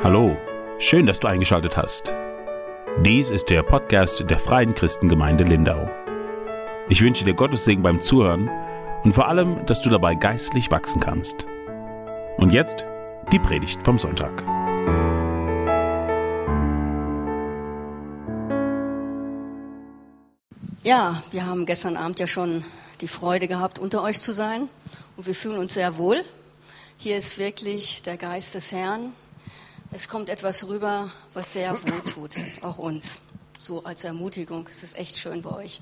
Hallo, schön, dass du eingeschaltet hast. Dies ist der Podcast der Freien Christengemeinde Lindau. Ich wünsche dir Gottes Segen beim Zuhören und vor allem, dass du dabei geistlich wachsen kannst. Und jetzt die Predigt vom Sonntag. Ja, wir haben gestern Abend ja schon die Freude gehabt, unter euch zu sein und wir fühlen uns sehr wohl. Hier ist wirklich der Geist des Herrn. Es kommt etwas rüber, was sehr wohl tut, auch uns. So als Ermutigung. Es ist echt schön bei euch.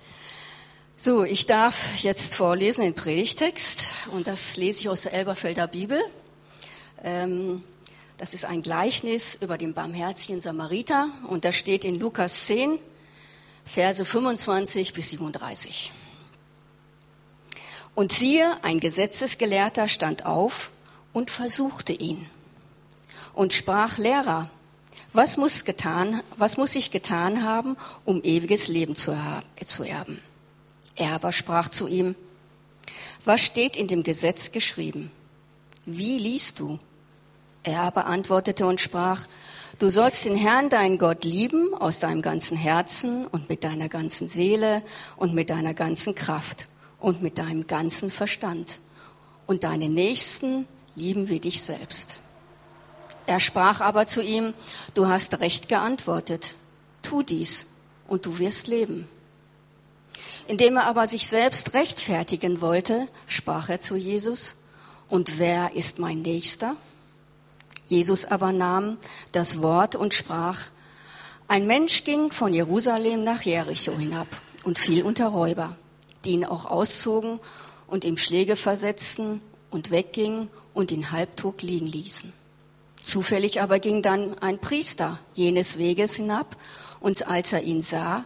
So, ich darf jetzt vorlesen den Predigtext und das lese ich aus der Elberfelder Bibel. Ähm, das ist ein Gleichnis über den barmherzigen Samariter und das steht in Lukas 10, Verse 25 bis 37. Und siehe, ein Gesetzesgelehrter stand auf und versuchte ihn und sprach, Lehrer, was muss, getan, was muss ich getan haben, um ewiges Leben zu, erben? Er aber sprach zu ihm, was steht in dem Gesetz geschrieben? Wie liest du? Er aber antwortete und sprach, du sollst den Herrn, deinen Gott, lieben aus deinem ganzen Herzen und mit deiner ganzen Seele und mit deiner ganzen Kraft und mit deinem ganzen Verstand und deine Nächsten lieben wie dich selbst. Er sprach aber zu ihm, du hast recht geantwortet, tu dies und du wirst leben. Indem er aber sich selbst rechtfertigen wollte, sprach er zu Jesus, und wer ist mein Nächster? Jesus aber nahm das Wort und sprach, ein Mensch ging von Jerusalem nach Jericho hinab und fiel unter Räuber, die ihn auch auszogen und ihm Schläge versetzten und weggingen und ihn halbtot liegen ließen. Zufällig aber ging dann ein Priester jenes Weges hinab, und als er ihn sah,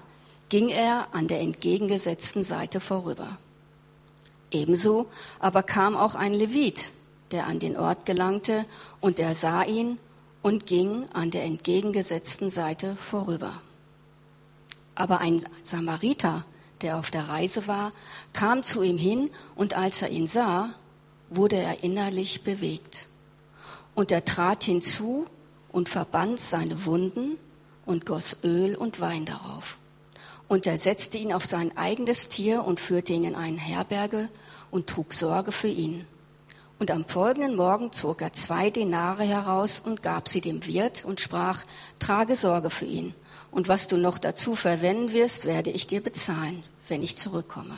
ging er an der entgegengesetzten Seite vorüber. Ebenso aber kam auch ein Levit, der an den Ort gelangte, und er sah ihn und ging an der entgegengesetzten Seite vorüber. Aber ein Samariter, der auf der Reise war, kam zu ihm hin, und als er ihn sah, wurde er innerlich bewegt. Und er trat hinzu und verband seine Wunden und goss Öl und Wein darauf. Und er setzte ihn auf sein eigenes Tier und führte ihn in eine Herberge und trug Sorge für ihn. Und am folgenden Morgen zog er zwei Denare heraus und gab sie dem Wirt und sprach, trage Sorge für ihn. Und was du noch dazu verwenden wirst, werde ich dir bezahlen, wenn ich zurückkomme.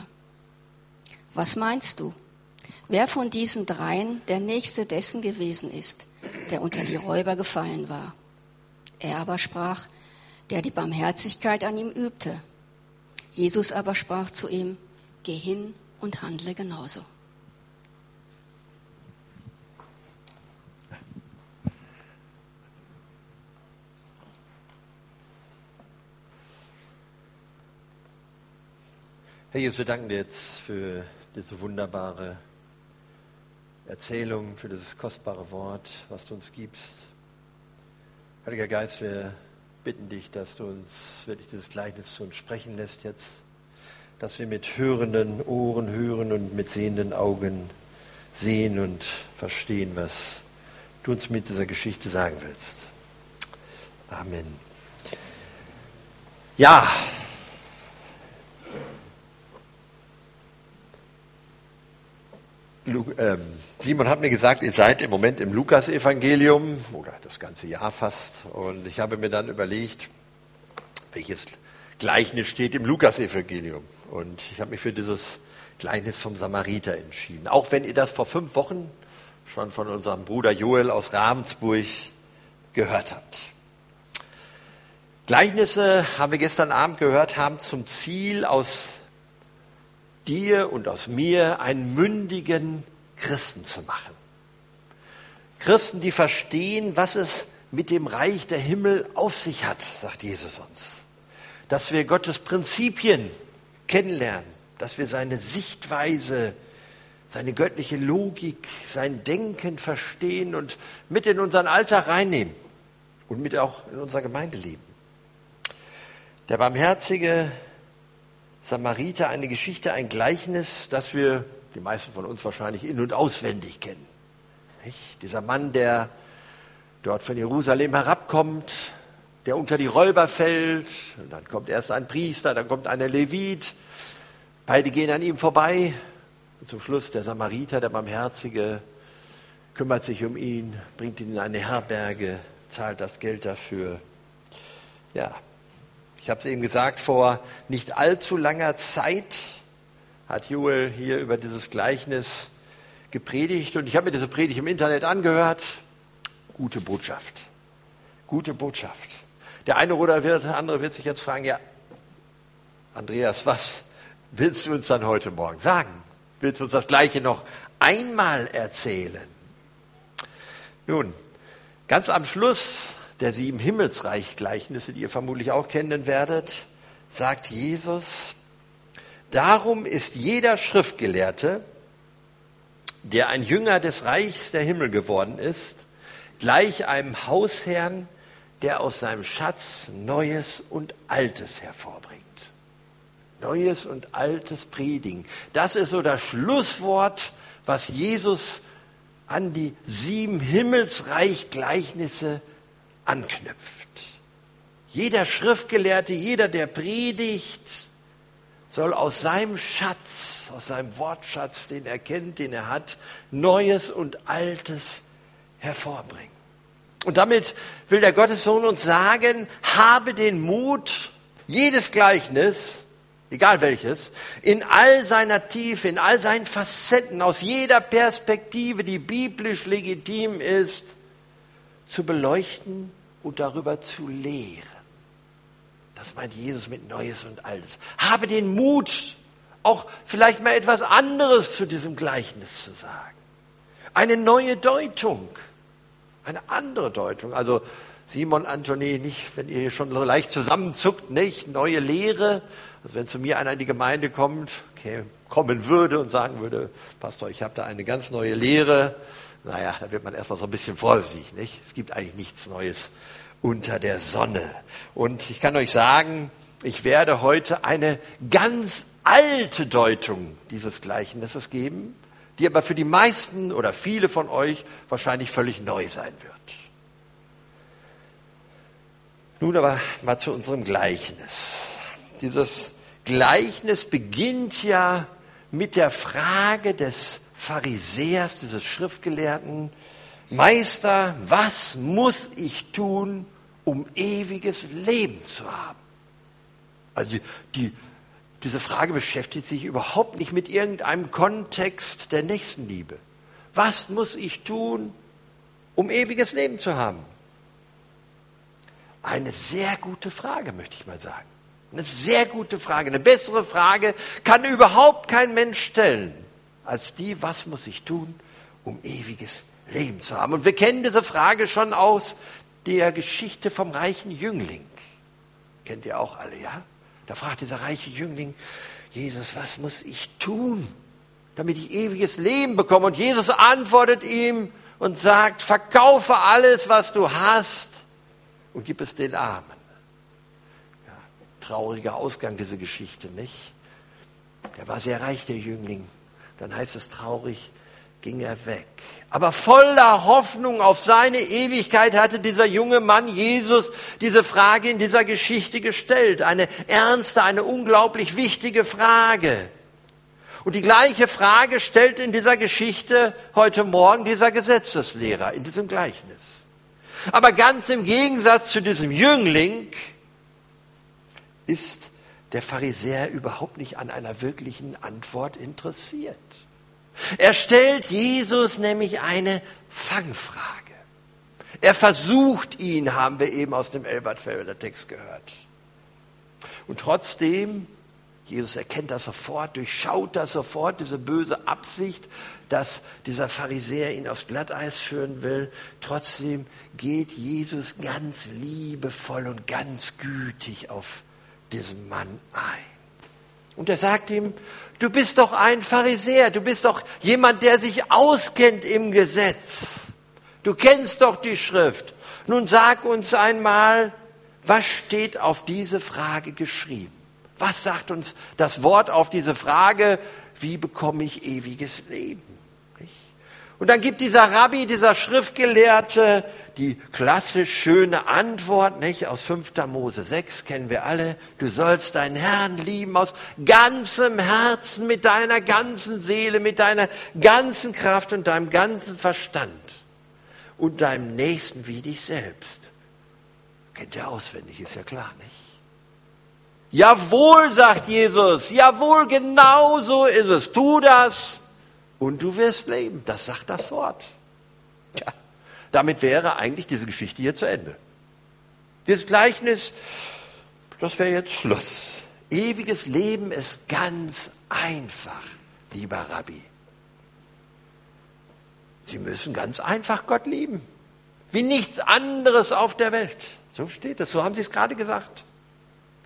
Was meinst du? wer von diesen dreien der nächste dessen gewesen ist, der unter die Räuber gefallen war. Er aber sprach, der die Barmherzigkeit an ihm übte. Jesus aber sprach zu ihm, geh hin und handle genauso. Herr Jesus, wir danken dir jetzt für diese wunderbare Erzählung, für dieses kostbare Wort, was du uns gibst. Heiliger Geist, wir bitten dich, dass du uns wirklich dieses Gleichnis zu uns sprechen lässt jetzt, dass wir mit hörenden Ohren hören und mit sehenden Augen sehen und verstehen, was du uns mit dieser Geschichte sagen willst. Amen. Ja, Simon hat mir gesagt, ihr seid im Moment im Lukas-Evangelium oder das ganze Jahr fast. Und ich habe mir dann überlegt, welches Gleichnis steht im Lukas-Evangelium. Und ich habe mich für dieses Gleichnis vom Samariter entschieden. Auch wenn ihr das vor fünf Wochen schon von unserem Bruder Joel aus Ravensburg gehört habt. Gleichnisse, haben wir gestern Abend gehört, haben zum Ziel, aus dir und aus mir einen mündigen Christen zu machen. Christen, die verstehen, was es mit dem Reich der Himmel auf sich hat, sagt Jesus uns. Dass wir Gottes Prinzipien kennenlernen, dass wir seine Sichtweise, seine göttliche Logik, sein Denken verstehen und mit in unseren Alltag reinnehmen und mit auch in unser Gemeindeleben. Der barmherzige Samariter eine Geschichte, ein Gleichnis, das wir, die meisten von uns wahrscheinlich in- und auswendig kennen. Nicht? Dieser Mann, der dort von Jerusalem herabkommt, der unter die Räuber fällt. Und dann kommt erst ein Priester, dann kommt eine Levit. Beide gehen an ihm vorbei. Und zum Schluss der Samariter, der Barmherzige, kümmert sich um ihn, bringt ihn in eine Herberge, zahlt das Geld dafür. Ja, ich habe es eben gesagt, vor nicht allzu langer Zeit hat Joel hier über dieses Gleichnis gepredigt und ich habe mir diese Predigt im Internet angehört. Gute Botschaft. Gute Botschaft. Der eine oder der andere wird sich jetzt fragen, ja, Andreas, was willst du uns dann heute Morgen sagen? Willst du uns das Gleiche noch einmal erzählen? Nun, ganz am Schluss der sieben Himmelsreich-Gleichnisse, die ihr vermutlich auch kennen werdet, sagt Jesus, darum ist jeder Schriftgelehrte, der ein Jünger des Reichs der Himmel geworden ist, gleich einem Hausherrn, der aus seinem Schatz Neues und Altes hervorbringt. Neues und Altes predigen. Das ist so das Schlusswort, was Jesus an die sieben Himmelsreich-Gleichnisse anknüpft. Jeder Schriftgelehrte, jeder, der predigt, soll aus seinem Schatz, aus seinem Wortschatz, den er kennt, den er hat, Neues und Altes hervorbringen. Und damit will der Gottessohn uns sagen, habe den Mut, jedes Gleichnis, egal welches, in all seiner Tiefe, in all seinen Facetten, aus jeder Perspektive, die biblisch legitim ist, zu beleuchten und darüber zu lehren. Das meint Jesus mit Neues und Altes. Habe den Mut, auch vielleicht mal etwas anderes zu diesem Gleichnis zu sagen. Eine neue Deutung, eine andere Deutung. Also Simon, Anthony, nicht, wenn ihr hier schon so leicht zusammenzuckt, nicht, neue Lehre. Also wenn zu mir einer in die Gemeinde kommt, okay, kommen würde und sagen würde, Pastor, ich habe da eine ganz neue Lehre, naja, da wird man erstmal so ein bisschen vorsichtig, nicht? Es gibt eigentlich nichts Neues unter der Sonne. Und ich kann euch sagen, ich werde heute eine ganz alte Deutung dieses Gleichnisses geben, die aber für die meisten oder viele von euch wahrscheinlich völlig neu sein wird. Nun aber mal zu unserem Gleichnis. Dieses Gleichnis beginnt ja mit der Frage des Pharisäers, dieses Schriftgelehrten, Meister, was muss ich tun, um ewiges Leben zu haben? Also die, diese Frage beschäftigt sich überhaupt nicht mit irgendeinem Kontext der Nächstenliebe. Was muss ich tun, um ewiges Leben zu haben? Eine sehr gute Frage, möchte ich mal sagen. Eine sehr gute Frage. Eine bessere Frage kann überhaupt kein Mensch stellen als die, was muss ich tun, um ewiges Leben zu haben. Und wir kennen diese Frage schon aus der Geschichte vom reichen Jüngling. Kennt ihr auch alle, ja? Da fragt dieser reiche Jüngling, Jesus, was muss ich tun, damit ich ewiges Leben bekomme? Und Jesus antwortet ihm und sagt, verkaufe alles, was du hast und gib es den Armen. Trauriger Ausgang dieser Geschichte, nicht? Der war sehr reich, der Jüngling dann heißt es traurig, ging er weg. Aber voller Hoffnung auf seine Ewigkeit hatte dieser junge Mann Jesus diese Frage in dieser Geschichte gestellt. Eine ernste, eine unglaublich wichtige Frage. Und die gleiche Frage stellt in dieser Geschichte heute Morgen dieser Gesetzeslehrer, in diesem Gleichnis. Aber ganz im Gegensatz zu diesem Jüngling ist der Pharisäer überhaupt nicht an einer wirklichen Antwort interessiert. Er stellt Jesus nämlich eine Fangfrage. Er versucht ihn, haben wir eben aus dem Elbertfelder Text gehört. Und trotzdem, Jesus erkennt das sofort, durchschaut das sofort, diese böse Absicht, dass dieser Pharisäer ihn aufs Glatteis führen will. Trotzdem geht Jesus ganz liebevoll und ganz gütig auf diesen Mann ein. Und er sagt ihm, du bist doch ein Pharisäer, du bist doch jemand, der sich auskennt im Gesetz. Du kennst doch die Schrift. Nun sag uns einmal, was steht auf diese Frage geschrieben? Was sagt uns das Wort auf diese Frage, wie bekomme ich ewiges Leben? Und dann gibt dieser Rabbi, dieser Schriftgelehrte, die klassisch schöne Antwort, nicht? Aus 5. Mose 6 kennen wir alle. Du sollst deinen Herrn lieben aus ganzem Herzen, mit deiner ganzen Seele, mit deiner ganzen Kraft und deinem ganzen Verstand und deinem Nächsten wie dich selbst. Kennt ihr auswendig, ist ja klar, nicht? Jawohl, sagt Jesus, jawohl, genau so ist es. Tu das und du wirst leben. Das sagt das Wort. Damit wäre eigentlich diese Geschichte hier zu Ende. Dieses Gleichnis, das wäre jetzt Schluss. Ewiges Leben ist ganz einfach, lieber Rabbi. Sie müssen ganz einfach Gott lieben. Wie nichts anderes auf der Welt. So steht es, so haben Sie es gerade gesagt.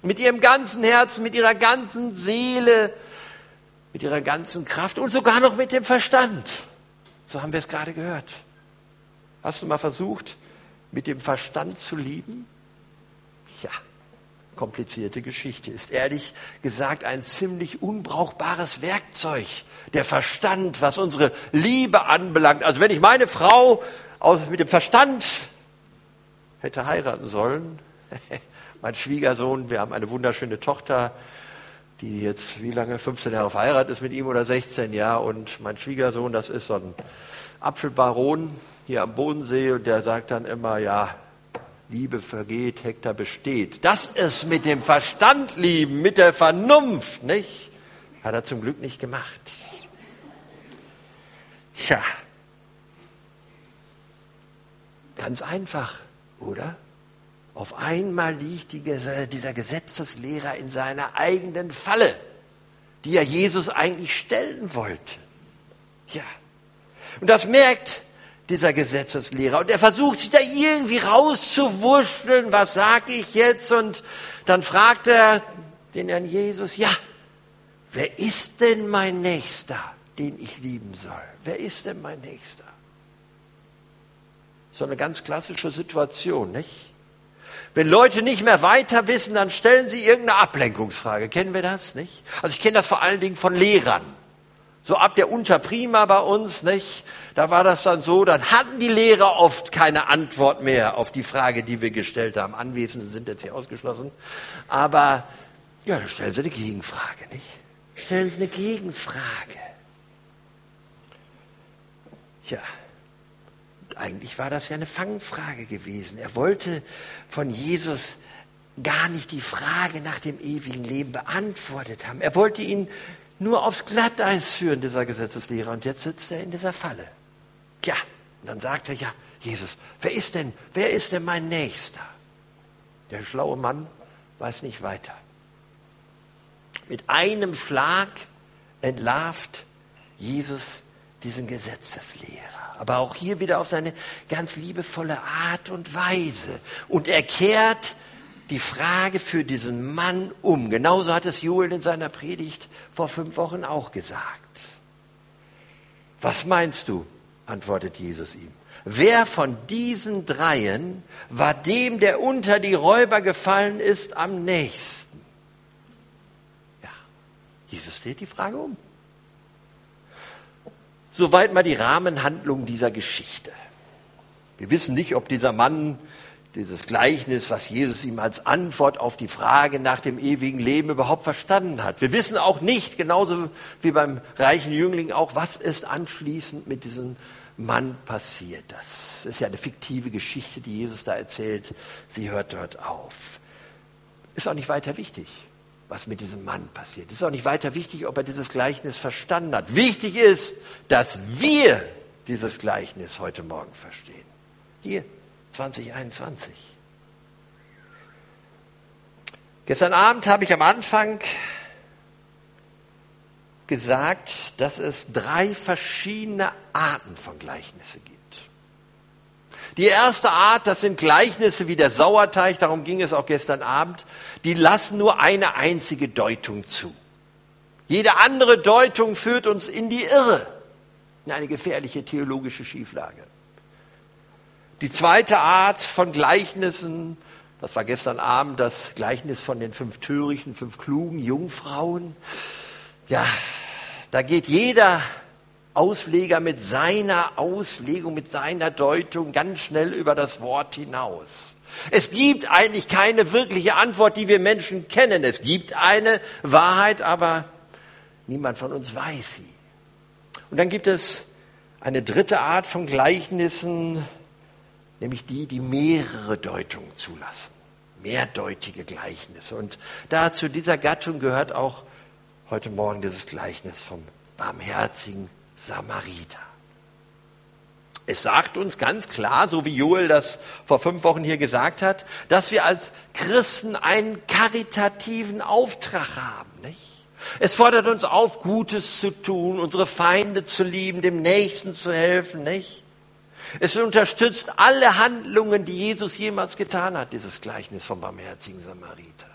Mit Ihrem ganzen Herzen, mit Ihrer ganzen Seele, mit ihrer ganzen Kraft und sogar noch mit dem Verstand. So haben wir es gerade gehört. Hast du mal versucht, mit dem Verstand zu lieben? Ja, komplizierte Geschichte. Ist ehrlich gesagt ein ziemlich unbrauchbares Werkzeug. Der Verstand, was unsere Liebe anbelangt. Also wenn ich meine Frau aus, mit dem Verstand hätte heiraten sollen, mein Schwiegersohn, wir haben eine wunderschöne Tochter, die jetzt wie lange, 15 Jahre verheiratet ist mit ihm oder 16, ja, und mein Schwiegersohn, das ist so ein Apfelbaron hier am Bodensee und der sagt dann immer, ja, Liebe vergeht, Hektar besteht. Das ist mit dem Verstand lieben, mit der Vernunft, nicht? Hat er zum Glück nicht gemacht. Tja, ganz einfach, oder? Auf einmal liegt die, dieser Gesetzeslehrer in seiner eigenen Falle, die er Jesus eigentlich stellen wollte. Ja. Und das merkt dieser Gesetzeslehrer. Und er versucht sich da irgendwie rauszuwurschteln, was sage ich jetzt? Und dann fragt er den Herrn Jesus, ja, wer ist denn mein Nächster, den ich lieben soll? Wer ist denn mein Nächster? So eine ganz klassische Situation, nicht? Wenn Leute nicht mehr weiter wissen, dann stellen sie irgendeine Ablenkungsfrage. Kennen wir das, nicht? Also ich kenne das vor allen Dingen von Lehrern. So ab der Unterprima bei uns, nicht? Da war das dann so, dann hatten die Lehrer oft keine Antwort mehr auf die Frage, die wir gestellt haben. Anwesende sind jetzt hier ausgeschlossen. Aber, ja, dann stellen sie eine Gegenfrage, nicht? Stellen sie eine Gegenfrage. Ja eigentlich war das ja eine Fangfrage gewesen. Er wollte von Jesus gar nicht die Frage nach dem ewigen Leben beantwortet haben. Er wollte ihn nur aufs Glatteis führen, dieser Gesetzeslehrer. Und jetzt sitzt er in dieser Falle. Ja, und dann sagt er, ja, Jesus, wer ist denn, wer ist denn mein Nächster? Der schlaue Mann weiß nicht weiter. Mit einem Schlag entlarvt Jesus diesen Gesetzeslehrer aber auch hier wieder auf seine ganz liebevolle Art und Weise. Und er kehrt die Frage für diesen Mann um. Genauso hat es Joel in seiner Predigt vor fünf Wochen auch gesagt. Was meinst du? antwortet Jesus ihm. Wer von diesen dreien war dem, der unter die Räuber gefallen ist, am nächsten? Ja, Jesus dreht die Frage um. Soweit mal die Rahmenhandlung dieser Geschichte. Wir wissen nicht, ob dieser Mann dieses Gleichnis, was Jesus ihm als Antwort auf die Frage nach dem ewigen Leben überhaupt verstanden hat. Wir wissen auch nicht, genauso wie beim reichen Jüngling auch, was ist anschließend mit diesem Mann passiert. Das ist ja eine fiktive Geschichte, die Jesus da erzählt. Sie hört dort auf. Ist auch nicht weiter wichtig was mit diesem Mann passiert. Ist auch nicht weiter wichtig, ob er dieses Gleichnis verstanden hat. Wichtig ist, dass wir dieses Gleichnis heute Morgen verstehen. Hier, 2021. Gestern Abend habe ich am Anfang gesagt, dass es drei verschiedene Arten von Gleichnissen gibt. Die erste Art, das sind Gleichnisse wie der Sauerteig, darum ging es auch gestern Abend, die lassen nur eine einzige Deutung zu. Jede andere Deutung führt uns in die Irre, in eine gefährliche theologische Schieflage. Die zweite Art von Gleichnissen, das war gestern Abend das Gleichnis von den fünf törichten, fünf klugen Jungfrauen. Ja, da geht jeder Ausleger mit seiner Auslegung, mit seiner Deutung ganz schnell über das Wort hinaus. Es gibt eigentlich keine wirkliche Antwort, die wir Menschen kennen. Es gibt eine Wahrheit, aber niemand von uns weiß sie. Und dann gibt es eine dritte Art von Gleichnissen, nämlich die, die mehrere Deutungen zulassen. Mehrdeutige Gleichnisse. Und dazu dieser Gattung gehört auch heute Morgen dieses Gleichnis vom barmherzigen Samariter. Es sagt uns ganz klar, so wie Joel das vor fünf Wochen hier gesagt hat, dass wir als Christen einen karitativen Auftrag haben, nicht? Es fordert uns auf, Gutes zu tun, unsere Feinde zu lieben, dem Nächsten zu helfen, nicht? Es unterstützt alle Handlungen, die Jesus jemals getan hat, dieses Gleichnis vom barmherzigen Samariter.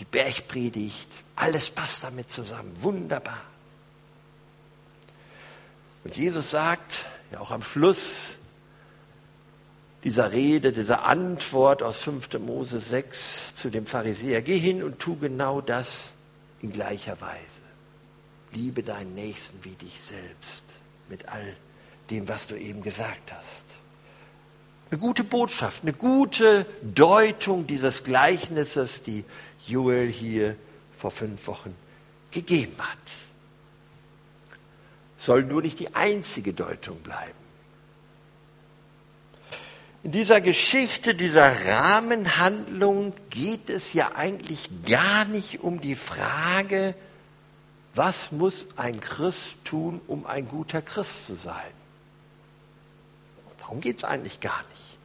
Die Bergpredigt, alles passt damit zusammen, wunderbar. Und Jesus sagt, ja auch am Schluss dieser Rede, dieser Antwort aus 5. Mose 6 zu dem Pharisäer, geh hin und tu genau das in gleicher Weise. Liebe deinen Nächsten wie dich selbst mit all dem, was du eben gesagt hast. Eine gute Botschaft, eine gute Deutung dieses Gleichnisses, die Joel hier vor fünf Wochen gegeben hat soll nur nicht die einzige Deutung bleiben. In dieser Geschichte, dieser Rahmenhandlung geht es ja eigentlich gar nicht um die Frage, was muss ein Christ tun, um ein guter Christ zu sein. Darum geht es eigentlich gar nicht.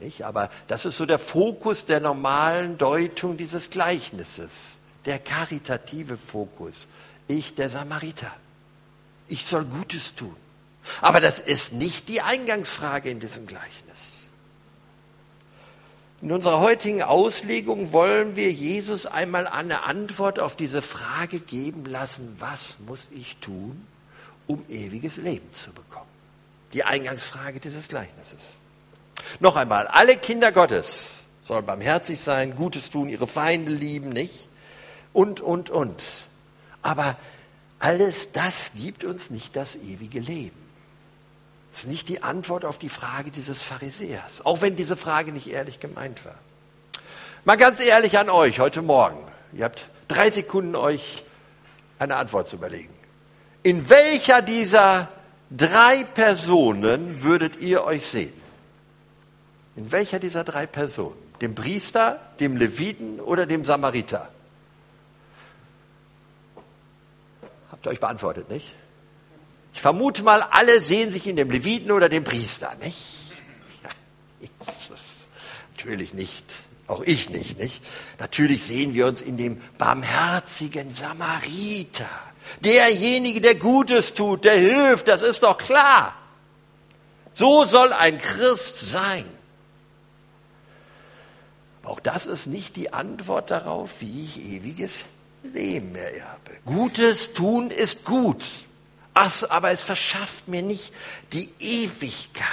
nicht. Aber das ist so der Fokus der normalen Deutung dieses Gleichnisses, der karitative Fokus. Ich, der Samariter ich soll Gutes tun. Aber das ist nicht die Eingangsfrage in diesem Gleichnis. In unserer heutigen Auslegung wollen wir Jesus einmal eine Antwort auf diese Frage geben lassen, was muss ich tun, um ewiges Leben zu bekommen? Die Eingangsfrage dieses Gleichnisses. Noch einmal, alle Kinder Gottes sollen barmherzig sein, Gutes tun, ihre Feinde lieben, nicht? Und, und, und. Aber alles das gibt uns nicht das ewige Leben. Das ist nicht die Antwort auf die Frage dieses Pharisäers, auch wenn diese Frage nicht ehrlich gemeint war. Mal ganz ehrlich an euch heute Morgen. Ihr habt drei Sekunden euch eine Antwort zu überlegen. In welcher dieser drei Personen würdet ihr euch sehen? In welcher dieser drei Personen? Dem Priester, dem Leviten oder dem Samariter? Habt ihr euch beantwortet, nicht? Ich vermute mal, alle sehen sich in dem Leviten oder dem Priester, nicht? Ja, natürlich nicht. Auch ich nicht, nicht? Natürlich sehen wir uns in dem barmherzigen Samariter. Derjenige, der Gutes tut, der hilft, das ist doch klar. So soll ein Christ sein. Auch das ist nicht die Antwort darauf, wie ich ewiges Leben ererbe. Gutes tun ist gut, aber es verschafft mir nicht die Ewigkeit.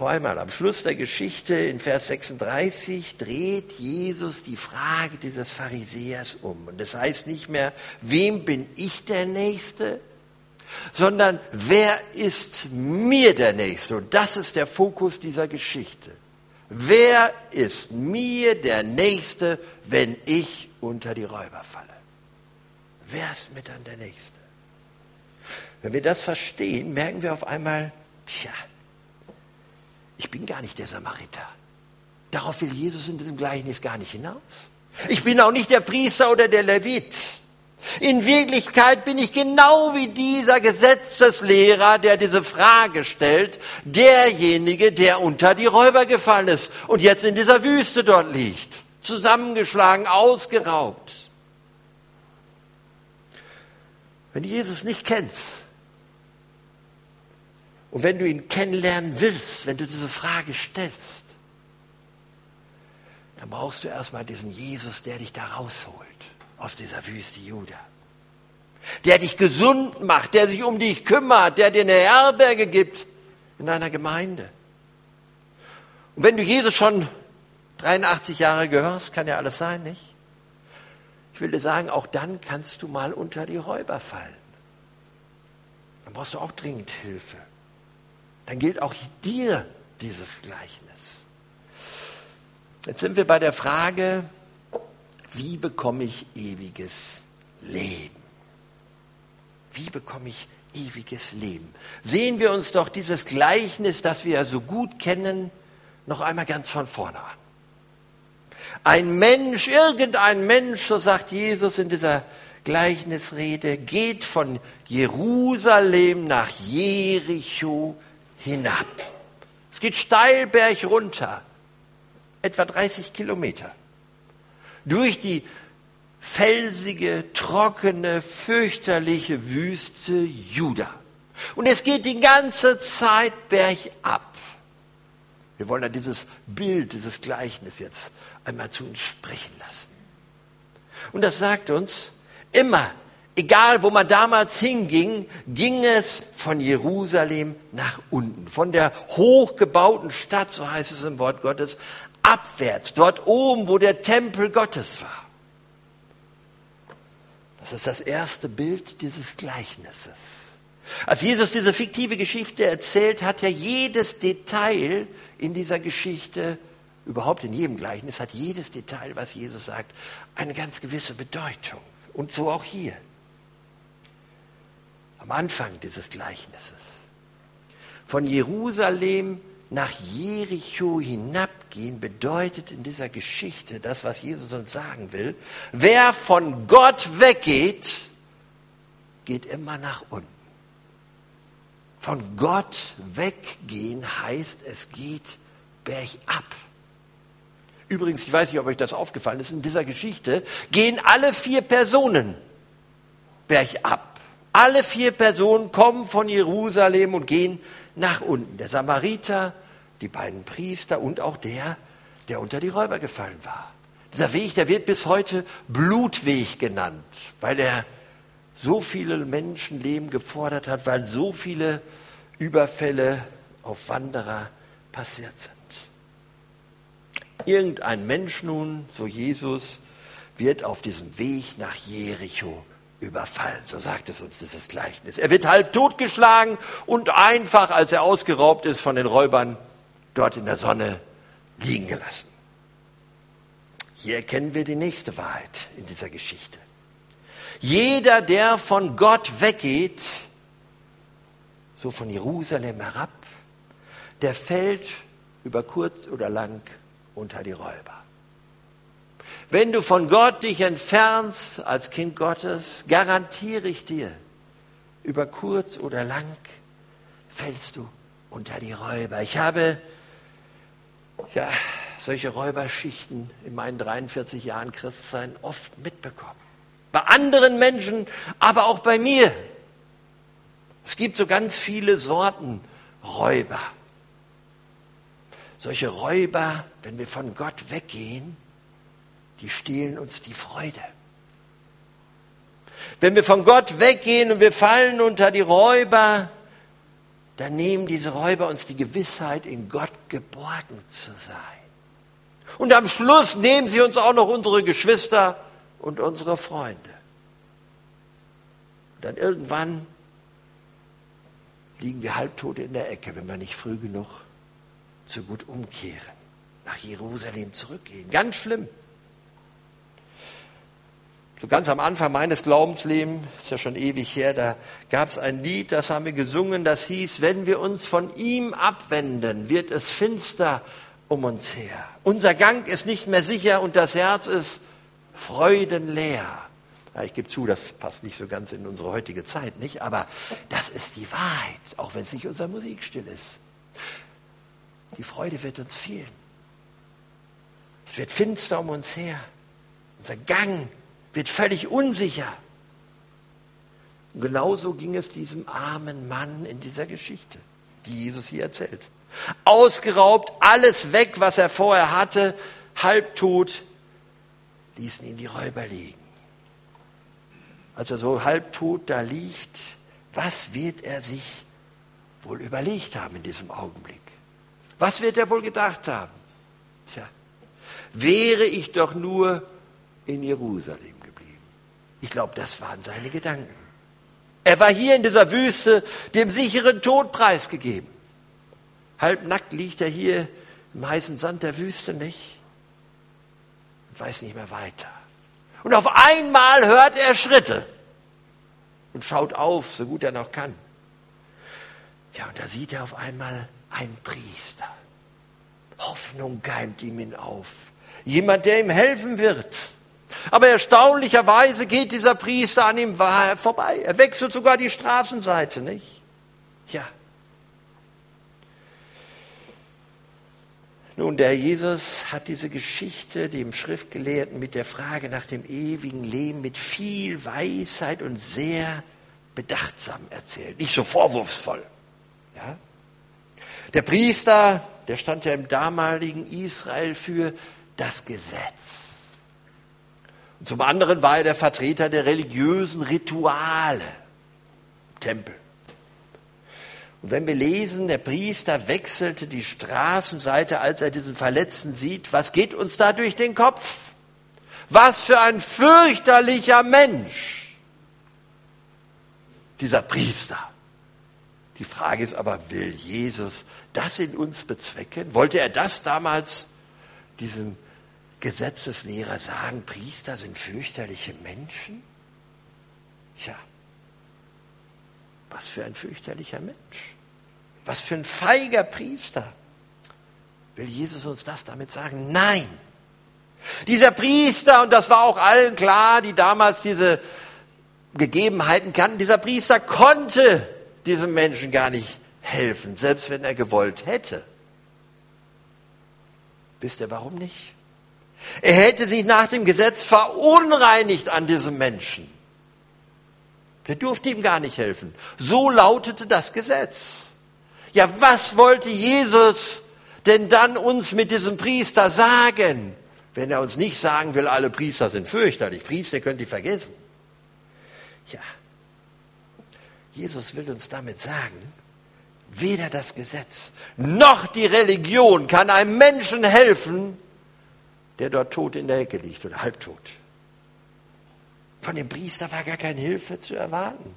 Noch einmal, am Schluss der Geschichte in Vers 36 dreht Jesus die Frage dieses Pharisäers um. Und das heißt nicht mehr, wem bin ich der Nächste, sondern wer ist mir der Nächste? Und das ist der Fokus dieser Geschichte. Wer ist mir der Nächste, wenn ich unter die Räuber falle? Wer ist mir dann der Nächste? Wenn wir das verstehen, merken wir auf einmal, tja, ich bin gar nicht der Samariter. Darauf will Jesus in diesem Gleichnis gar nicht hinaus. Ich bin auch nicht der Priester oder der Levit. In Wirklichkeit bin ich genau wie dieser Gesetzeslehrer, der diese Frage stellt, derjenige, der unter die Räuber gefallen ist und jetzt in dieser Wüste dort liegt, zusammengeschlagen, ausgeraubt. Wenn du Jesus nicht kennst und wenn du ihn kennenlernen willst, wenn du diese Frage stellst, dann brauchst du erstmal diesen Jesus, der dich da rausholt aus dieser Wüste Juda. Der dich gesund macht, der sich um dich kümmert, der dir eine Herberge gibt in einer Gemeinde. Und wenn du Jesus schon 83 Jahre gehörst, kann ja alles sein, nicht? Ich will dir sagen, auch dann kannst du mal unter die Räuber fallen. Dann brauchst du auch dringend Hilfe. Dann gilt auch dir dieses Gleichnis. Jetzt sind wir bei der Frage, wie bekomme ich ewiges Leben? Wie bekomme ich ewiges Leben? Sehen wir uns doch dieses Gleichnis, das wir ja so gut kennen, noch einmal ganz von vorne an. Ein Mensch, irgendein Mensch, so sagt Jesus in dieser Gleichnisrede, geht von Jerusalem nach Jericho hinab. Es geht steil berg runter, etwa 30 Kilometer, durch die felsige, trockene, fürchterliche Wüste Juda. Und es geht die ganze Zeit bergab. Wir wollen ja dieses Bild, dieses Gleichnis jetzt einmal zu uns sprechen lassen. Und das sagt uns, immer, egal wo man damals hinging, ging es von Jerusalem nach unten, von der hochgebauten Stadt, so heißt es im Wort Gottes, abwärts, dort oben, wo der Tempel Gottes war. Das ist das erste Bild dieses Gleichnisses. Als Jesus diese fiktive Geschichte erzählt, hat er jedes Detail in dieser Geschichte, überhaupt in jedem Gleichnis, hat jedes Detail, was Jesus sagt, eine ganz gewisse Bedeutung. Und so auch hier. Am Anfang dieses Gleichnisses. Von Jerusalem nach Jericho hinabgehen bedeutet in dieser Geschichte das, was Jesus uns sagen will. Wer von Gott weggeht, geht immer nach unten. Von Gott weggehen heißt, es geht bergab. Übrigens, ich weiß nicht, ob euch das aufgefallen ist, in dieser Geschichte gehen alle vier Personen bergab. Alle vier Personen kommen von Jerusalem und gehen nach unten. Der Samariter, die beiden Priester und auch der, der unter die Räuber gefallen war. Dieser Weg, der wird bis heute Blutweg genannt, weil er so viele Menschenleben gefordert hat, weil so viele Überfälle auf Wanderer passiert sind. Irgendein Mensch nun, so Jesus, wird auf diesem Weg nach Jericho überfallen. So sagt es uns dieses Gleichnis. Er wird halb totgeschlagen und einfach, als er ausgeraubt ist von den Räubern, dort in der Sonne liegen gelassen. Hier erkennen wir die nächste Wahrheit in dieser Geschichte. Jeder, der von Gott weggeht, so von Jerusalem herab, der fällt über kurz oder lang unter die Räuber. Wenn du von Gott dich entfernst als Kind Gottes, garantiere ich dir, über kurz oder lang fällst du unter die Räuber. Ich habe ja, solche Räuberschichten in meinen 43 Jahren Christsein oft mitbekommen bei anderen Menschen, aber auch bei mir. Es gibt so ganz viele Sorten Räuber. Solche Räuber, wenn wir von Gott weggehen, die stehlen uns die Freude. Wenn wir von Gott weggehen und wir fallen unter die Räuber, dann nehmen diese Räuber uns die Gewissheit, in Gott geborgen zu sein. Und am Schluss nehmen sie uns auch noch unsere Geschwister und unsere Freunde. Und dann irgendwann liegen wir halbtot in der Ecke, wenn wir nicht früh genug zu gut umkehren, nach Jerusalem zurückgehen. Ganz schlimm. So ganz am Anfang meines Glaubenslebens, ist ja schon ewig her, da gab es ein Lied, das haben wir gesungen, das hieß, wenn wir uns von ihm abwenden, wird es finster um uns her. Unser Gang ist nicht mehr sicher und das Herz ist freudenleer. Ja, ich gebe zu, das passt nicht so ganz in unsere heutige Zeit, nicht? Aber das ist die Wahrheit, auch wenn es nicht unser Musikstil ist. Die Freude wird uns fehlen. Es wird finster um uns her. Unser Gang wird völlig unsicher. Und genauso ging es diesem armen Mann in dieser Geschichte, die Jesus hier erzählt. Ausgeraubt, alles weg, was er vorher hatte, halbtot, ließen ihn die Räuber liegen. Als er so halbtot da liegt, was wird er sich wohl überlegt haben in diesem Augenblick? Was wird er wohl gedacht haben? Tja, wäre ich doch nur in Jerusalem. Ich glaube, das waren seine Gedanken. Er war hier in dieser Wüste dem sicheren Tod preisgegeben. Halbnackt liegt er hier im heißen Sand der Wüste nicht und weiß nicht mehr weiter. Und auf einmal hört er Schritte und schaut auf, so gut er noch kann. Ja, und da sieht er auf einmal einen Priester. Hoffnung keimt ihm ihn auf. Jemand, der ihm helfen wird. Aber erstaunlicherweise geht dieser Priester an ihm vorbei. Er wechselt sogar die Straßenseite, nicht? Ja. Nun, der Jesus hat diese Geschichte dem Schriftgelehrten mit der Frage nach dem ewigen Leben mit viel Weisheit und sehr bedachtsam erzählt. Nicht so vorwurfsvoll. Ja? Der Priester, der stand ja im damaligen Israel für das Gesetz. Zum anderen war er der Vertreter der religiösen Rituale Tempel. Und wenn wir lesen, der Priester wechselte die Straßenseite, als er diesen Verletzten sieht, was geht uns da durch den Kopf? Was für ein fürchterlicher Mensch, dieser Priester. Die Frage ist aber, will Jesus das in uns bezwecken? Wollte er das damals diesem Gesetzeslehrer sagen, Priester sind fürchterliche Menschen? Ja. Was für ein fürchterlicher Mensch. Was für ein feiger Priester. Will Jesus uns das damit sagen? Nein. Dieser Priester, und das war auch allen klar, die damals diese Gegebenheiten kannten, dieser Priester konnte diesem Menschen gar nicht helfen, selbst wenn er gewollt hätte. Wisst ihr warum nicht? Er hätte sich nach dem Gesetz verunreinigt an diesem Menschen. Der durfte ihm gar nicht helfen. So lautete das Gesetz. Ja, was wollte Jesus denn dann uns mit diesem Priester sagen, wenn er uns nicht sagen will, alle Priester sind fürchterlich. Priester könnt ihr vergessen. Ja, Jesus will uns damit sagen, weder das Gesetz noch die Religion kann einem Menschen helfen, der dort tot in der Ecke liegt oder halbtot. Von dem Priester war gar keine Hilfe zu erwarten.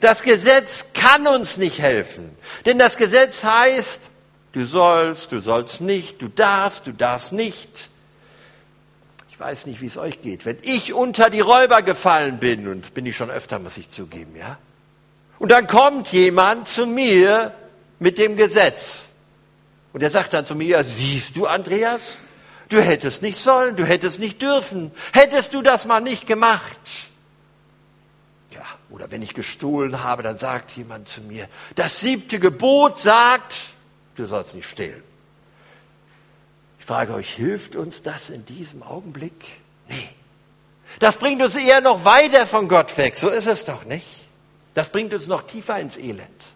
Das Gesetz kann uns nicht helfen, denn das Gesetz heißt, du sollst, du sollst nicht, du darfst, du darfst nicht weiß nicht, wie es euch geht. Wenn ich unter die Räuber gefallen bin, und bin ich schon öfter, muss ich zugeben, ja? Und dann kommt jemand zu mir mit dem Gesetz. Und er sagt dann zu mir, siehst du, Andreas, du hättest nicht sollen, du hättest nicht dürfen. Hättest du das mal nicht gemacht? Ja, oder wenn ich gestohlen habe, dann sagt jemand zu mir, das siebte Gebot sagt, du sollst nicht stehlen. Ich frage euch, hilft uns das in diesem Augenblick? Nee. Das bringt uns eher noch weiter von Gott weg. So ist es doch nicht. Das bringt uns noch tiefer ins Elend.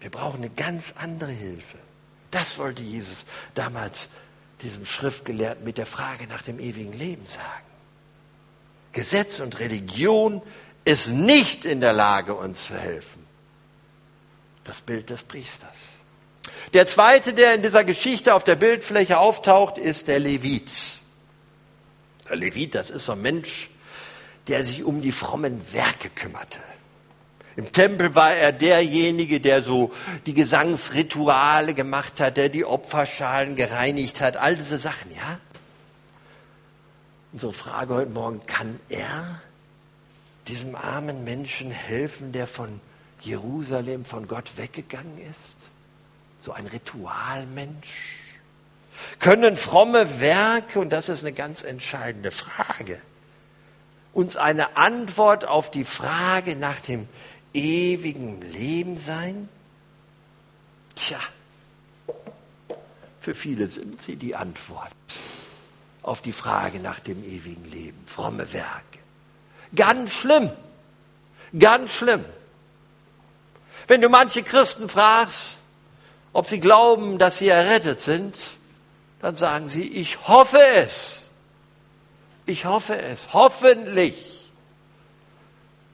Wir brauchen eine ganz andere Hilfe. Das wollte Jesus damals diesem Schriftgelehrten mit der Frage nach dem ewigen Leben sagen. Gesetz und Religion ist nicht in der Lage, uns zu helfen. Das Bild des Priesters. Der zweite, der in dieser Geschichte auf der Bildfläche auftaucht, ist der Levit. Der Levit, das ist so ein Mensch, der sich um die frommen Werke kümmerte. Im Tempel war er derjenige, der so die Gesangsrituale gemacht hat, der die Opferschalen gereinigt hat, all diese Sachen, ja? Unsere Frage heute Morgen, kann er diesem armen Menschen helfen, der von Jerusalem, von Gott weggegangen ist? so ein Ritualmensch? Können fromme Werke, und das ist eine ganz entscheidende Frage, uns eine Antwort auf die Frage nach dem ewigen Leben sein? Tja, für viele sind sie die Antwort auf die Frage nach dem ewigen Leben, fromme Werke. Ganz schlimm, ganz schlimm. Wenn du manche Christen fragst, ob sie glauben, dass sie errettet sind, dann sagen sie, ich hoffe es. Ich hoffe es. Hoffentlich.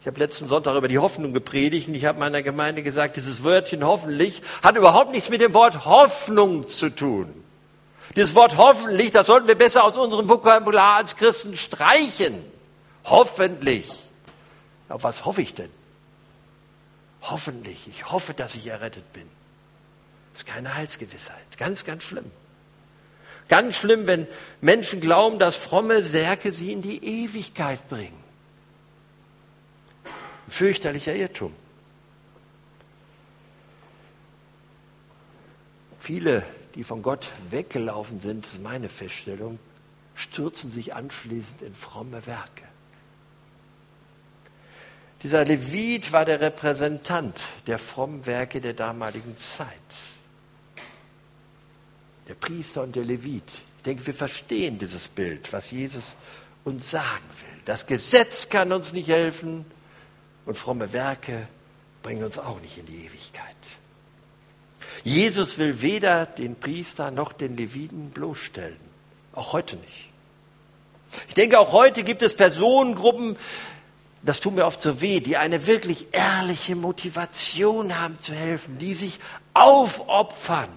Ich habe letzten Sonntag über die Hoffnung gepredigt und ich habe meiner Gemeinde gesagt, dieses Wörtchen hoffentlich hat überhaupt nichts mit dem Wort Hoffnung zu tun, Dieses Wort hoffentlich, das sollten wir besser aus unserem Vokabular als Christen streichen. Hoffentlich. Auf was hoffe ich denn? Hoffentlich. Ich hoffe, dass ich errettet bin. Das ist keine Heilsgewissheit. Ganz, ganz schlimm. Ganz schlimm, wenn Menschen glauben, dass fromme Werke sie in die Ewigkeit bringen. Ein fürchterlicher Irrtum. Viele, die von Gott weggelaufen sind, das ist meine Feststellung, stürzen sich anschließend in fromme Werke. Dieser Levit war der Repräsentant der frommen Werke der damaligen Zeit. Der Priester und der Levit. Ich denke, wir verstehen dieses Bild, was Jesus uns sagen will. Das Gesetz kann uns nicht helfen und fromme Werke bringen uns auch nicht in die Ewigkeit. Jesus will weder den Priester noch den Leviten bloßstellen. Auch heute nicht. Ich denke, auch heute gibt es Personengruppen, das tut mir oft so weh, die eine wirklich ehrliche Motivation haben zu helfen, die sich aufopfern.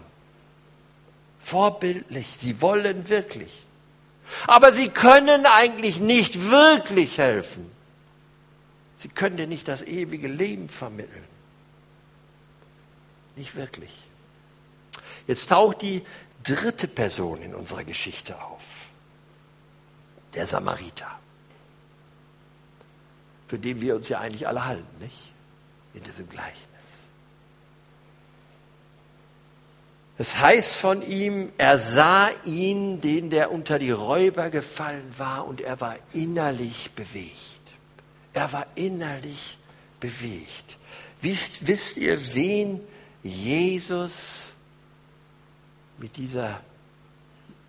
Vorbildlich, sie wollen wirklich. Aber sie können eigentlich nicht wirklich helfen. Sie können dir nicht das ewige Leben vermitteln. Nicht wirklich. Jetzt taucht die dritte Person in unserer Geschichte auf. Der Samariter für den wir uns ja eigentlich alle halten, nicht? In diesem Gleichnis. Es heißt von ihm, er sah ihn, den der unter die Räuber gefallen war, und er war innerlich bewegt. Er war innerlich bewegt. Wisst, ihr, wen Jesus mit dieser,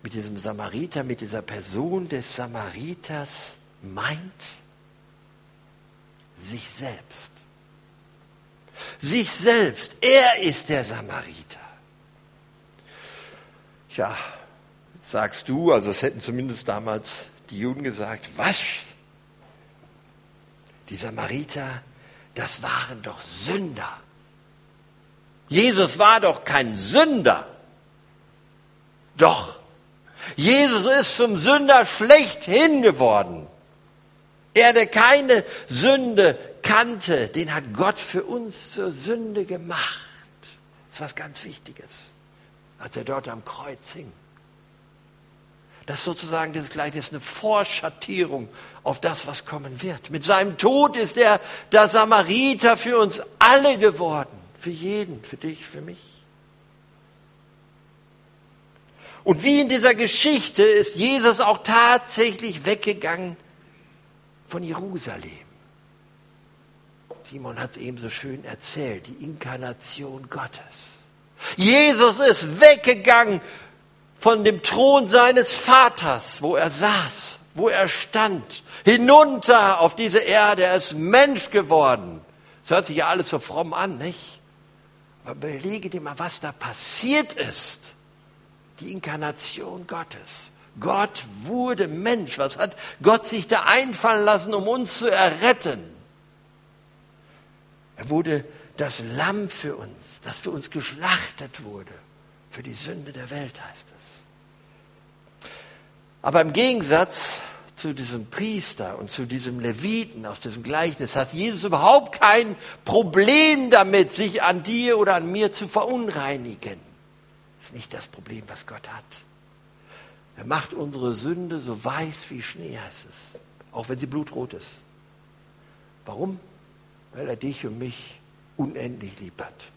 mit diesem Samariter, mit dieser Person des Samariters meint? sich selbst. Sich selbst. Er ist der Samariter. Ja, sagst du, also es hätten zumindest damals die Juden gesagt, was? Die Samariter, das waren doch Sünder. Jesus war doch kein Sünder. Doch. Jesus ist zum Sünder schlechthin geworden. Er, der keine Sünde kannte, den hat Gott für uns zur Sünde gemacht. Das ist was ganz Wichtiges, als er dort am Kreuz hing. Das ist sozusagen dieses Gleichnis eine Vorschattierung auf das, was kommen wird. Mit seinem Tod ist er der Samariter für uns alle geworden. Für jeden, für dich, für mich. Und wie in dieser Geschichte ist Jesus auch tatsächlich weggegangen von Jerusalem. Simon hat es eben so schön erzählt, die Inkarnation Gottes. Jesus ist weggegangen von dem Thron seines Vaters, wo er saß, wo er stand, hinunter auf diese Erde. Er ist Mensch geworden. Das hört sich ja alles so fromm an, nicht? Aber überlege dir mal, was da passiert ist. Die Inkarnation Gottes. Gott wurde Mensch. Was hat Gott sich da einfallen lassen, um uns zu erretten? Er wurde das Lamm für uns, das für uns geschlachtet wurde, für die Sünde der Welt heißt es. Aber im Gegensatz zu diesem Priester und zu diesem Leviten aus diesem Gleichnis hat Jesus überhaupt kein Problem damit, sich an dir oder an mir zu verunreinigen. Das ist nicht das Problem, was Gott hat. Er macht unsere Sünde so weiß wie Schnee, heißt es. Auch wenn sie blutrot ist. Warum? Weil er dich und mich unendlich lieb hat.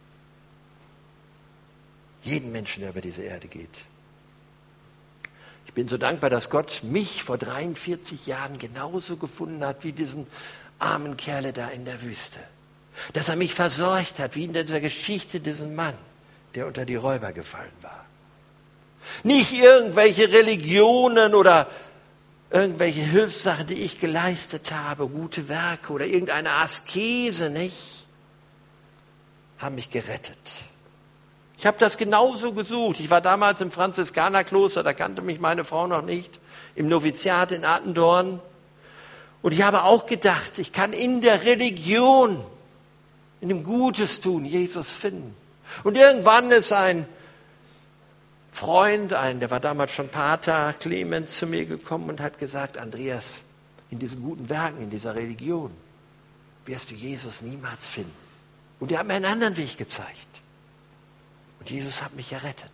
Jeden Menschen, der über diese Erde geht. Ich bin so dankbar, dass Gott mich vor 43 Jahren genauso gefunden hat wie diesen armen Kerle da in der Wüste. Dass er mich versorgt hat, wie in dieser Geschichte diesen Mann, der unter die Räuber gefallen war. Nicht irgendwelche Religionen oder irgendwelche Hilfssachen, die ich geleistet habe, gute Werke oder irgendeine Askese, nicht, haben mich gerettet. Ich habe das genauso gesucht. Ich war damals im Franziskanerkloster, da kannte mich meine Frau noch nicht, im Noviziat in Attendorn. Und ich habe auch gedacht, ich kann in der Religion, in dem Gutes tun, Jesus finden. Und irgendwann ist ein Freund, ein, der war damals schon Pater, Clemens, zu mir gekommen und hat gesagt, Andreas, in diesen guten Werken, in dieser Religion, wirst du Jesus niemals finden. Und er hat mir einen anderen Weg gezeigt. Und Jesus hat mich errettet.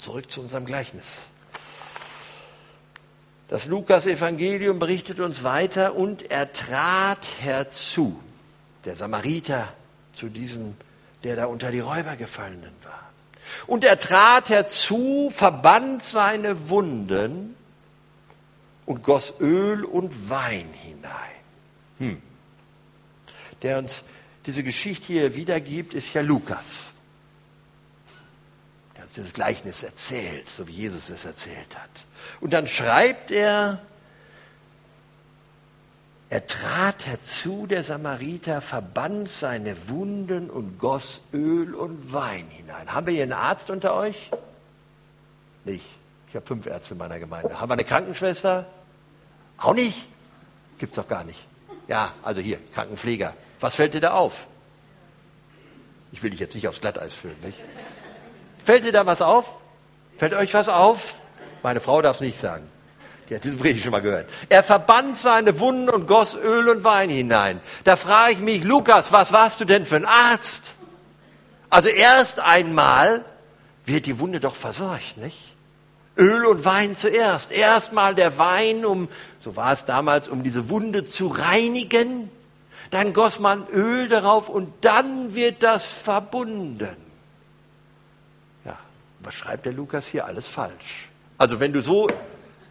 Zurück zu unserem Gleichnis. Das Lukas-Evangelium berichtet uns weiter, und er trat herzu, der Samariter, zu diesem, der da unter die Räuber gefallenen war. Und er trat herzu, verband seine Wunden und goss Öl und Wein hinein. Hm. Der uns diese Geschichte hier wiedergibt, ist ja Lukas. Dieses Gleichnis erzählt, so wie Jesus es erzählt hat. Und dann schreibt er, er trat herzu, der Samariter, verband seine Wunden und goss Öl und Wein hinein. Haben wir hier einen Arzt unter euch? Nicht. Ich habe fünf Ärzte in meiner Gemeinde. Haben wir eine Krankenschwester? Auch nicht? Gibt's doch gar nicht. Ja, also hier, Krankenpfleger. Was fällt dir da auf? Ich will dich jetzt nicht aufs Glatteis führen, nicht? Fällt dir da was auf? Fällt euch was auf? Meine Frau darf es nicht sagen. Die hat diesen Predigt schon mal gehört. Er verband seine Wunden und goss Öl und Wein hinein. Da frage ich mich, Lukas, was warst du denn für ein Arzt? Also erst einmal wird die Wunde doch versorgt, nicht? Öl und Wein zuerst. Erstmal der Wein, um, so war es damals, um diese Wunde zu reinigen. Dann goss man Öl darauf und dann wird das verbunden. Was schreibt der Lukas hier? Alles falsch. Also wenn du so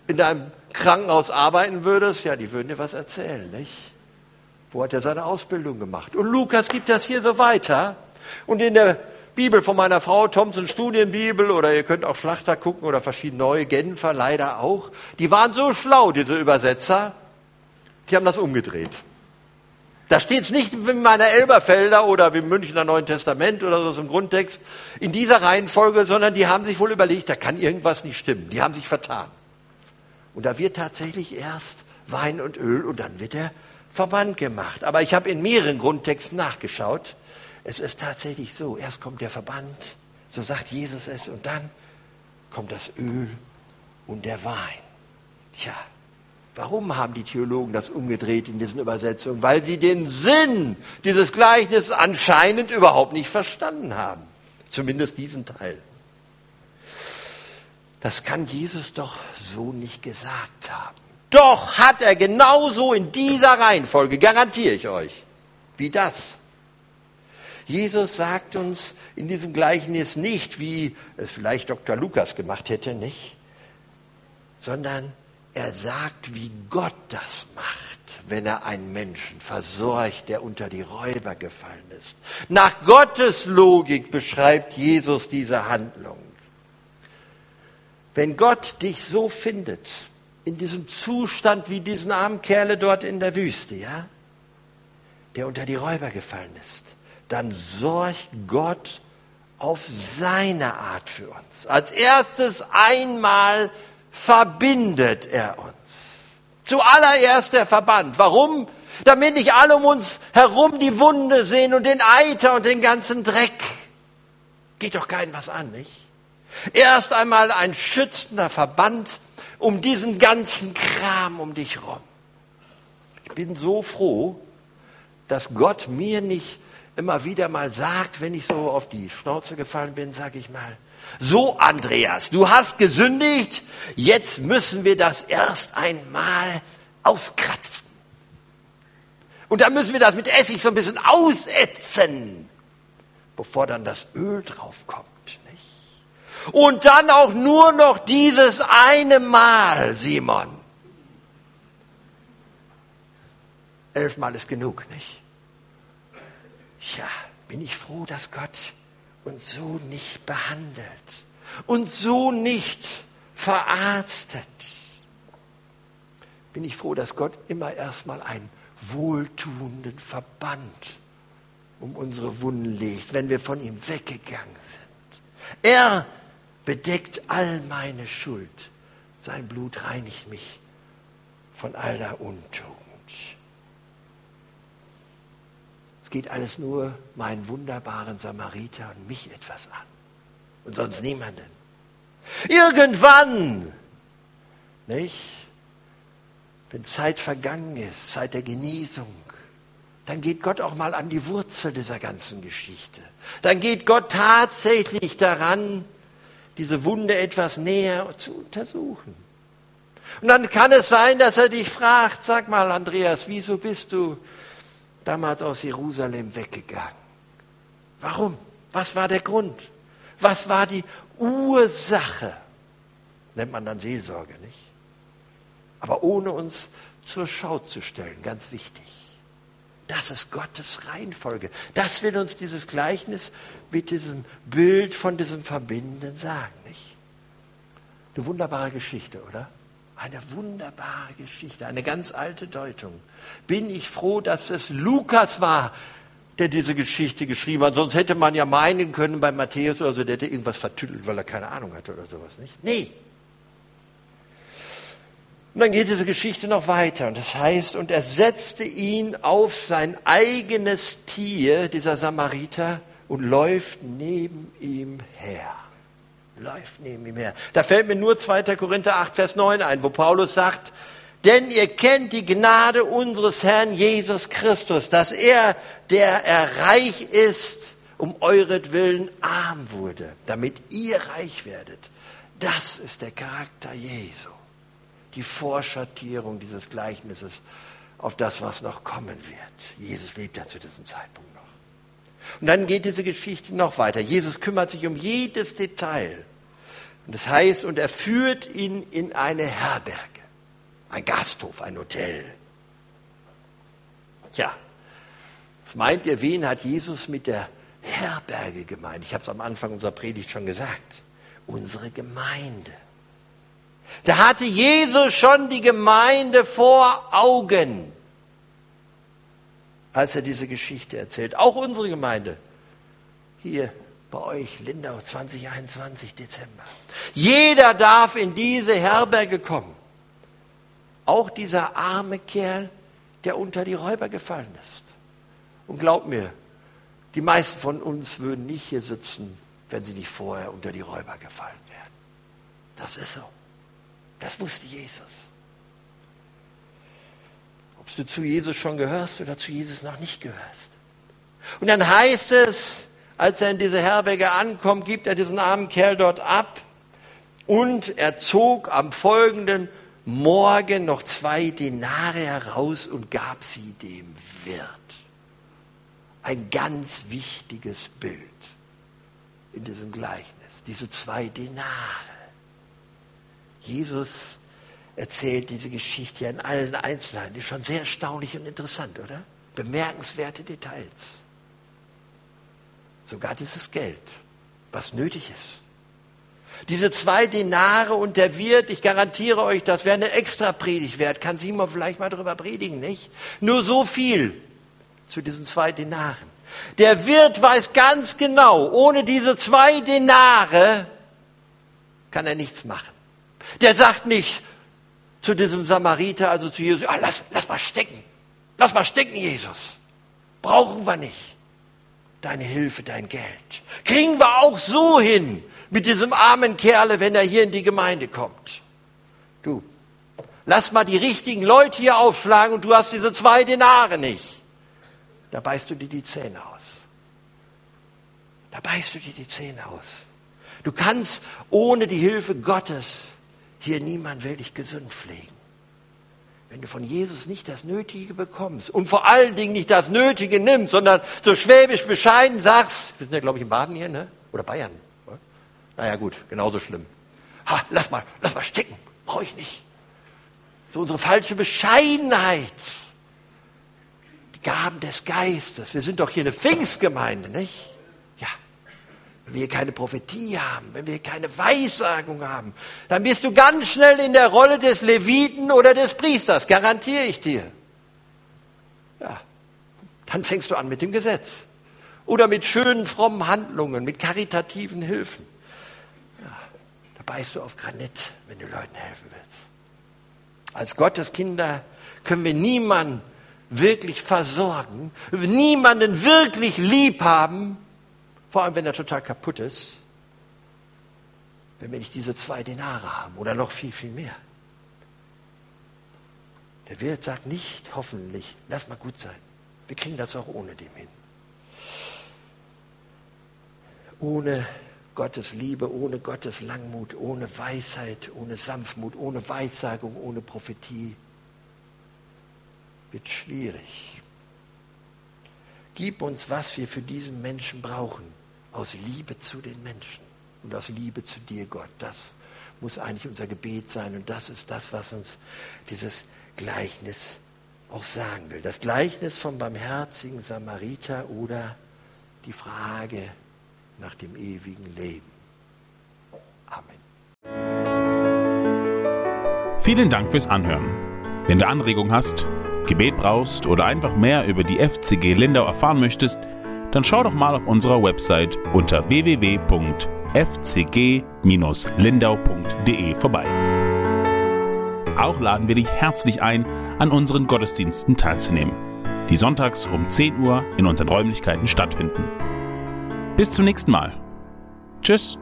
in deinem Krankenhaus arbeiten würdest, ja, die würden dir was erzählen, nicht? Wo hat er seine Ausbildung gemacht? Und Lukas gibt das hier so weiter. Und in der Bibel von meiner Frau, Thompson Studienbibel, oder ihr könnt auch Schlachter gucken oder verschiedene neue, Genfer leider auch, die waren so schlau, diese Übersetzer, die haben das umgedreht. Da steht es nicht wie in meiner Elberfelder oder wie im Münchner Neuen Testament oder so im Grundtext in dieser Reihenfolge, sondern die haben sich wohl überlegt, da kann irgendwas nicht stimmen. Die haben sich vertan. Und da wird tatsächlich erst Wein und Öl und dann wird der Verband gemacht. Aber ich habe in mehreren Grundtexten nachgeschaut. Es ist tatsächlich so, erst kommt der Verband, so sagt Jesus es, und dann kommt das Öl und der Wein. Tja, warum haben die Theologen das umgedreht in diesen Übersetzungen? Weil sie den Sinn dieses Gleichnisses anscheinend überhaupt nicht verstanden haben. Zumindest diesen Teil. Das kann Jesus doch so nicht gesagt haben. Doch hat er genauso in dieser Reihenfolge, garantiere ich euch, wie das. Jesus sagt uns in diesem Gleichnis nicht, wie es vielleicht Dr. Lukas gemacht hätte, nicht, sondern er sagt, wie Gott das macht, wenn er einen Menschen versorgt, der unter die Räuber gefallen ist. Nach Gottes Logik beschreibt Jesus diese Handlung. Wenn Gott dich so findet, in diesem Zustand wie diesen armen Kerle dort in der Wüste, ja, der unter die Räuber gefallen ist, dann sorgt Gott auf seine Art für uns. Als erstes einmal verbindet er uns. Zuallererst der Verband. Warum? Damit nicht alle um uns herum die Wunde sehen und den Eiter und den ganzen Dreck. Geht doch keinen was an, nicht? Erst einmal ein schützender Verband um diesen ganzen Kram um dich rum. Ich bin so froh, dass Gott mir nicht immer wieder mal sagt, wenn ich so auf die Schnauze gefallen bin, sage ich mal, so Andreas, du hast gesündigt, jetzt müssen wir das erst einmal auskratzen. Und dann müssen wir das mit Essig so ein bisschen ausätzen, bevor dann das Öl draufkommt. Und dann auch nur noch dieses eine Mal, Simon. Elfmal ist genug, nicht? Ja, bin ich froh, dass Gott uns so nicht behandelt, uns so nicht verarztet. Bin ich froh, dass Gott immer erstmal einen wohltuenden Verband um unsere Wunden legt, wenn wir von ihm weggegangen sind. Er bedeckt all meine Schuld. Sein Blut reinigt mich von all der Untugend. Es geht alles nur meinen wunderbaren Samariter und mich etwas an und sonst niemanden. Irgendwann, nicht? Wenn Zeit vergangen ist, Zeit der Genesung, dann geht Gott auch mal an die Wurzel dieser ganzen Geschichte. Dann geht Gott tatsächlich daran, diese Wunde etwas näher zu untersuchen. Und dann kann es sein, dass er dich fragt, sag mal, Andreas, wieso bist du damals aus Jerusalem weggegangen? Warum? Was war der Grund? Was war die Ursache? Nennt man dann Seelsorge, nicht? Aber ohne uns zur Schau zu stellen, ganz wichtig. Das ist Gottes Reihenfolge. Das will uns dieses Gleichnis mit diesem Bild von diesem Verbindenden sagen, nicht? Eine wunderbare Geschichte, oder? Eine wunderbare Geschichte, eine ganz alte Deutung. Bin ich froh, dass es Lukas war, der diese Geschichte geschrieben hat. Sonst hätte man ja meinen können bei Matthäus oder so, der hätte irgendwas vertüttelt, weil er keine Ahnung hatte oder sowas, nicht? Nee. Und dann geht diese Geschichte noch weiter. Und das heißt, und er setzte ihn auf sein eigenes Tier, dieser Samariter, und läuft neben ihm her läuft neben ihm her. Da fällt mir nur 2. Korinther 8, Vers 9 ein, wo Paulus sagt, denn ihr kennt die Gnade unseres Herrn Jesus Christus, dass er, der er reich ist, um euretwillen arm wurde, damit ihr reich werdet. Das ist der Charakter Jesu. Die Vorschattierung dieses Gleichnisses auf das, was noch kommen wird. Jesus lebt ja zu diesem Zeitpunkt. Und dann geht diese Geschichte noch weiter. Jesus kümmert sich um jedes Detail. Und das heißt, und er führt ihn in eine Herberge, ein Gasthof, ein Hotel. Tja, was meint ihr, wen hat Jesus mit der Herberge gemeint? Ich habe es am Anfang unserer Predigt schon gesagt. Unsere Gemeinde. Da hatte Jesus schon die Gemeinde vor Augen als er diese Geschichte erzählt. Auch unsere Gemeinde. Hier bei euch, Lindau, 2021 Dezember. Jeder darf in diese Herberge kommen. Auch dieser arme Kerl, der unter die Räuber gefallen ist. Und glaubt mir, die meisten von uns würden nicht hier sitzen, wenn sie nicht vorher unter die Räuber gefallen wären. Das ist so. Das wusste Jesus ob du zu Jesus schon gehörst oder zu Jesus noch nicht gehörst. Und dann heißt es, als er in diese Herberge ankommt, gibt er diesen armen Kerl dort ab und er zog am folgenden Morgen noch zwei Denare heraus und gab sie dem Wirt. Ein ganz wichtiges Bild in diesem Gleichnis, diese zwei Denare. Jesus erzählt diese Geschichte in allen Einzelheiten. Die ist schon sehr erstaunlich und interessant, oder? Bemerkenswerte Details. Sogar dieses Geld, was nötig ist. Diese zwei Denare und der Wirt, ich garantiere euch, das wäre eine extra Predigt wert. Kann Simon vielleicht mal darüber predigen, nicht? Nur so viel zu diesen zwei Denaren. Der Wirt weiß ganz genau, ohne diese zwei Denare kann er nichts machen. Der sagt nicht, zu diesem Samariter, also zu Jesus, ah, lass, lass mal stecken, lass mal stecken, Jesus. Brauchen wir nicht. Deine Hilfe, dein Geld. Kriegen wir auch so hin mit diesem armen Kerle, wenn er hier in die Gemeinde kommt. Du, lass mal die richtigen Leute hier aufschlagen und du hast diese zwei Denare nicht. Da beißt du dir die Zähne aus. Da beißt du dir die Zähne aus. Du kannst ohne die Hilfe Gottes hier niemand will dich gesund pflegen. Wenn du von Jesus nicht das Nötige bekommst und vor allen Dingen nicht das Nötige nimmst, sondern so schwäbisch bescheiden sagst, wir sind ja glaube ich in Baden hier, ne? oder Bayern. Ne? Naja gut, genauso schlimm. Ha, lass mal, lass mal stecken, brauche ich nicht. So unsere falsche Bescheidenheit. Die Gaben des Geistes. Wir sind doch hier eine Pfingstgemeinde, nicht? Wenn wir keine Prophetie haben, wenn wir keine Weissagung haben, dann bist du ganz schnell in der Rolle des Leviten oder des Priesters, garantiere ich dir. Ja, dann fängst du an mit dem Gesetz oder mit schönen, frommen Handlungen, mit karitativen Hilfen. Ja, da beißt du auf Granit, wenn du Leuten helfen willst. Als Gotteskinder können wir niemanden wirklich versorgen, niemanden wirklich lieb haben, vor allem wenn er total kaputt ist, wenn wir nicht diese zwei Denare haben oder noch viel, viel mehr. Der Wirt sagt nicht, hoffentlich, lass mal gut sein. Wir kriegen das auch ohne dem hin. Ohne Gottes Liebe, ohne Gottes Langmut, ohne Weisheit, ohne Sanftmut, ohne Weissagung, ohne Prophetie wird schwierig. Gib uns, was wir für diesen Menschen brauchen, aus Liebe zu den Menschen und aus Liebe zu dir, Gott. Das muss eigentlich unser Gebet sein und das ist das, was uns dieses Gleichnis auch sagen will. Das Gleichnis vom barmherzigen Samariter oder die Frage nach dem ewigen Leben. Amen. Vielen Dank fürs Anhören. Wenn du Anregungen hast, Gebet brauchst oder einfach mehr über die FCG Lindau erfahren möchtest, dann schau doch mal auf unserer Website unter www.fcg-lindau.de vorbei. Auch laden wir dich herzlich ein, an unseren Gottesdiensten teilzunehmen, die sonntags um 10 Uhr in unseren Räumlichkeiten stattfinden. Bis zum nächsten Mal. Tschüss.